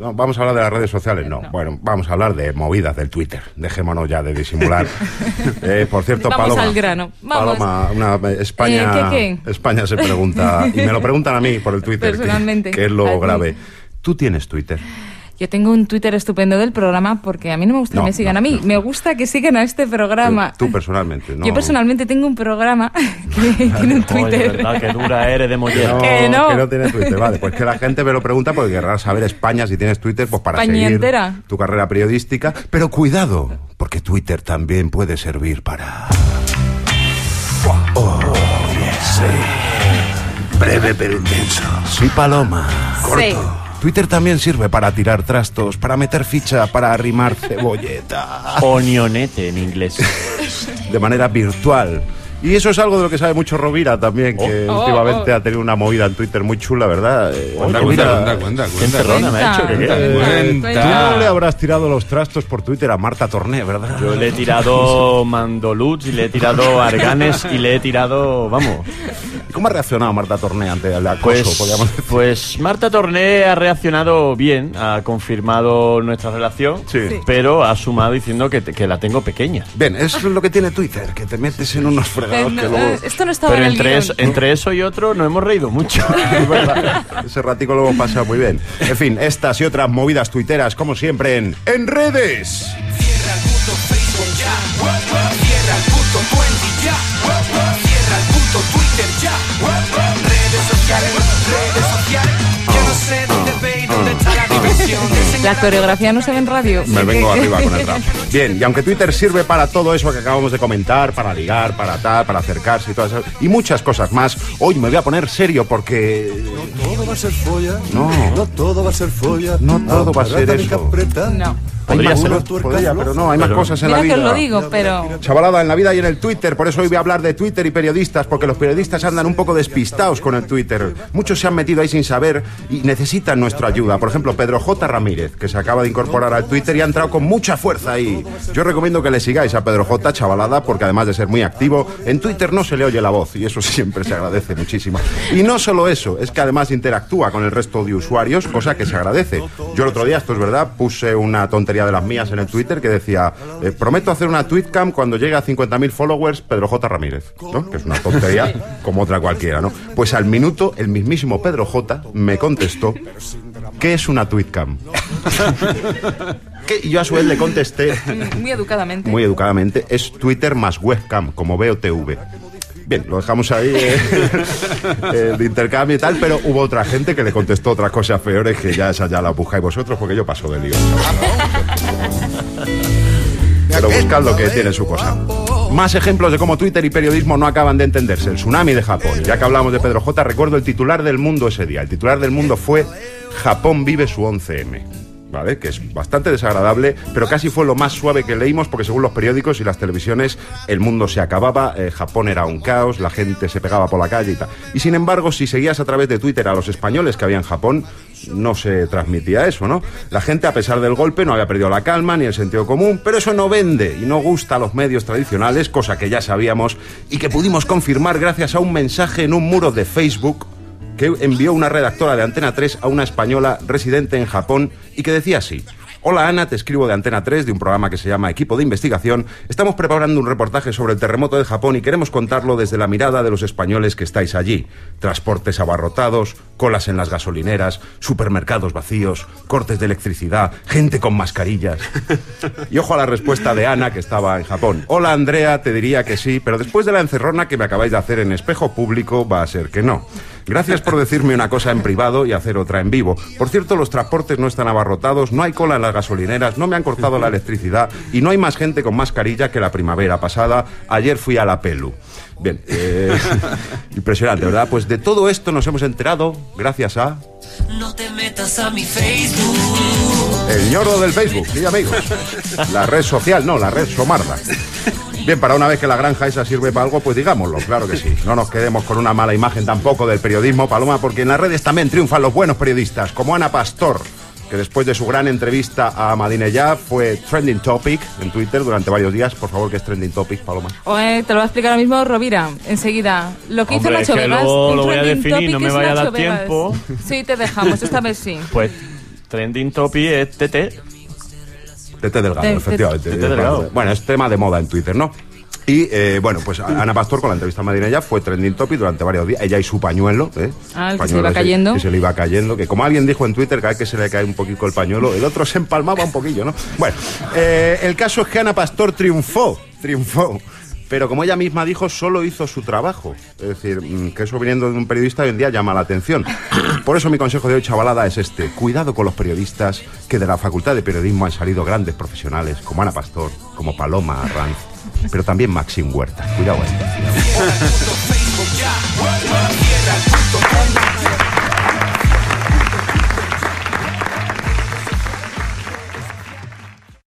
no, vamos a hablar de las redes sociales, no. Bueno, vamos a hablar de movidas del Twitter. Dejémonos ya de disimular. Eh, por cierto, Vamos Paloma. al grano. Vamos. Paloma, una, España, Eh, ¿qué, España se pregunta, y me lo preguntan a mí por el Twitter, Personalmente, que es lo grave. ¿Tú tienes Twitter? Yo tengo un Twitter estupendo del programa porque a mí no me gusta No, que me sigan no, a mí. no. Me gusta que sigan a este programa. Tú personalmente, ¿no? Yo personalmente tengo un programa que tiene un Oye, Twitter. verdad, que dura eres de mollera. No, Que no. que no tienes Twitter. Vale, pues que la gente me lo pregunta porque querrá saber España si tienes Twitter, pues para España seguir entera. tu carrera periodística. Pero cuidado, porque Twitter también puede servir para... Oh, yes, sí. Breve pero intenso. Sí, Paloma. Sí. Twitter también sirve para tirar trastos, para meter ficha, para arrimar cebolleta. Onionete en inglés. de manera virtual. Y eso es algo de lo que sabe mucho Rovira también, que Oh. últimamente Oh, oh. ha tenido una movida en Twitter muy chula, ¿verdad? Eh, Cuenta, cuenta, cuenta, ¿Qué cuenta. encerrona me ha hecho? Cuenta. ¿Qué- Cuenta. Cuenta. Tú no le habrás tirado los trastos por Twitter a Marta Torné, ¿verdad? Yo le he tirado mandoluts y le he tirado arganes y le he tirado, vamos. ¿Cómo ha reaccionado Marta Torné ante el acoso? Pues, podríamos decir? pues Marta Torné ha reaccionado bien, ha confirmado nuestra relación, Sí. Pero ha sumado diciendo que, te- que la tengo pequeña. Bien, eso es lo que tiene Twitter, que te metes en unos fregados que luego... Eh, Esto no estaba Pero en el entre guion. eso, entre eso y otro nos hemos reído mucho. Ese ratico lo hemos pasado muy bien. En fin, estas y otras movidas tuiteras, como siempre, en, en redes. La coreografía no se ve en radio. Me vengo arriba con el rap. Bien, y aunque Twitter sirve para todo eso que acabamos de comentar, para ligar, para tal, para acercarse y todas esas, y muchas cosas más, hoy me voy a poner serio porque Todo va a ser folla. No. No todo va a ser folla. No todo va a ser eso. No. hay Podría más ser. cosas, podría, pero no, hay más cosas en Mira la que vida. os lo digo, pero... Chavalada en la vida y en el Twitter, por eso hoy voy a hablar de Twitter y periodistas, porque los periodistas andan un poco despistados con el Twitter. Muchos se han metido ahí sin saber y necesitan nuestra ayuda. Por ejemplo, Pedro J. Ramírez, que se acaba de incorporar al Twitter y ha entrado con mucha fuerza ahí. Yo recomiendo que le sigáis a Pedro J. Chavalada, porque además de ser muy activo, en Twitter no se le oye la voz y eso siempre se agradece muchísimo. Y no solo eso, es que además interactúa con el resto de usuarios, cosa que se agradece. Yo el otro día, esto es verdad, puse una tontería de las mías en el Twitter que decía, eh, prometo hacer una tweetcam cuando llegue a 50.000 followers Pedro J. Ramírez. Que es una tontería como otra cualquiera, ¿no? Pues al minuto el mismísimo Pedro J. me contestó, ¿qué es una tweetcam? Que- yo a su vez le contesté Muy educadamente. muy educadamente, es Twitter más webcam, como veo TV. Bien, lo dejamos ahí eh, eh, de intercambio y tal, pero hubo otra gente que le contestó otras cosas peores que ya esa ya la buscáis vosotros porque yo paso de lío. Pero buscad lo que tiene su cosa. Más ejemplos de cómo Twitter y periodismo no acaban de entenderse. El tsunami de Japón. Ya que hablamos de Pedro J, recuerdo el titular del mundo ese día. El titular del mundo fue Japón vive su 11M. ¿Vale? Que es bastante desagradable, pero casi fue lo más suave que leímos, porque según los periódicos y las televisiones, el mundo se acababa, eh, Japón era un caos, la gente se pegaba por la calle y tal. Y sin embargo, si seguías a través de Twitter a los españoles que había en Japón, no se transmitía eso, ¿no? La gente, a pesar del golpe, no había perdido la calma ni el sentido común, pero eso no vende y no gusta a los medios tradicionales, cosa que ya sabíamos y que pudimos confirmar gracias a un mensaje en un muro de Facebook que envió una redactora de Antena 3 a una española residente en Japón y que decía así. Hola Ana, te escribo de Antena 3, de un programa que se llama Equipo de Investigación. Estamos preparando un reportaje sobre el terremoto de Japón y queremos contarlo desde la mirada de los españoles que estáis allí. Transportes abarrotados, colas en las gasolineras, supermercados vacíos, cortes de electricidad, gente con mascarillas. Y ojo a la respuesta de Ana, que estaba en Japón. Hola Andrea, te diría que sí, pero después de la encerrona que me acabáis de hacer en espejo público, va a ser que no. Gracias por decirme una cosa en privado y hacer otra en vivo. Por cierto, los transportes no están abarrotados, no hay cola en las gasolineras, no me han cortado la electricidad y no hay más gente con mascarilla que la primavera pasada. Ayer fui a la Pelu. Bien, eh, impresionante, ¿verdad? Pues de todo esto nos hemos enterado gracias a No te metas a mi Facebook. el ñordo del Facebook, sí amigos. La red social, no, la red somarda. Bien, para una vez que la granja esa sirve para algo, pues digámoslo, claro que sí. No nos quedemos con una mala imagen tampoco del periodismo, Paloma, porque en las redes también triunfan los buenos periodistas, como Ana Pastor, que después de su gran entrevista a Madinejad fue trending topic en Twitter durante varios días. Por favor, que es trending topic, Paloma. Oye, te lo va a explicar ahora mismo Rovira, enseguida. Lo que hizo Nacho es que Vegas. luego un lo voy a definir, no me vaya a dar tiempo. Sí, te dejamos, esta vez sí. Pues Trending topic es TT. Tete Delgado, Tete- efectivamente. Tete Delgado. Bueno, es tema de moda en Twitter, ¿no? Y eh, bueno, pues Ana Pastor con la entrevista a Madinella fue trending topic durante varios días. Ella y su pañuelo, ¿eh? Ah, el que se iba cayendo. Que se le iba cayendo. Que como alguien dijo en Twitter, cada vez que se le cae un poquito el pañuelo, el otro se empalmaba un poquillo, ¿no? Bueno, eh, el caso es que Ana Pastor triunfó, triunfó. Pero como ella misma dijo, solo hizo su trabajo. Es decir, mm, que eso viniendo de un periodista hoy en día llama la atención. Por eso mi consejo de hoy, chavalada, es este. Cuidado con los periodistas, que de la Facultad de Periodismo han salido grandes profesionales, como Ana Pastor, como Paloma Arranz, pero también Maxim Huerta. Cuidado ahí.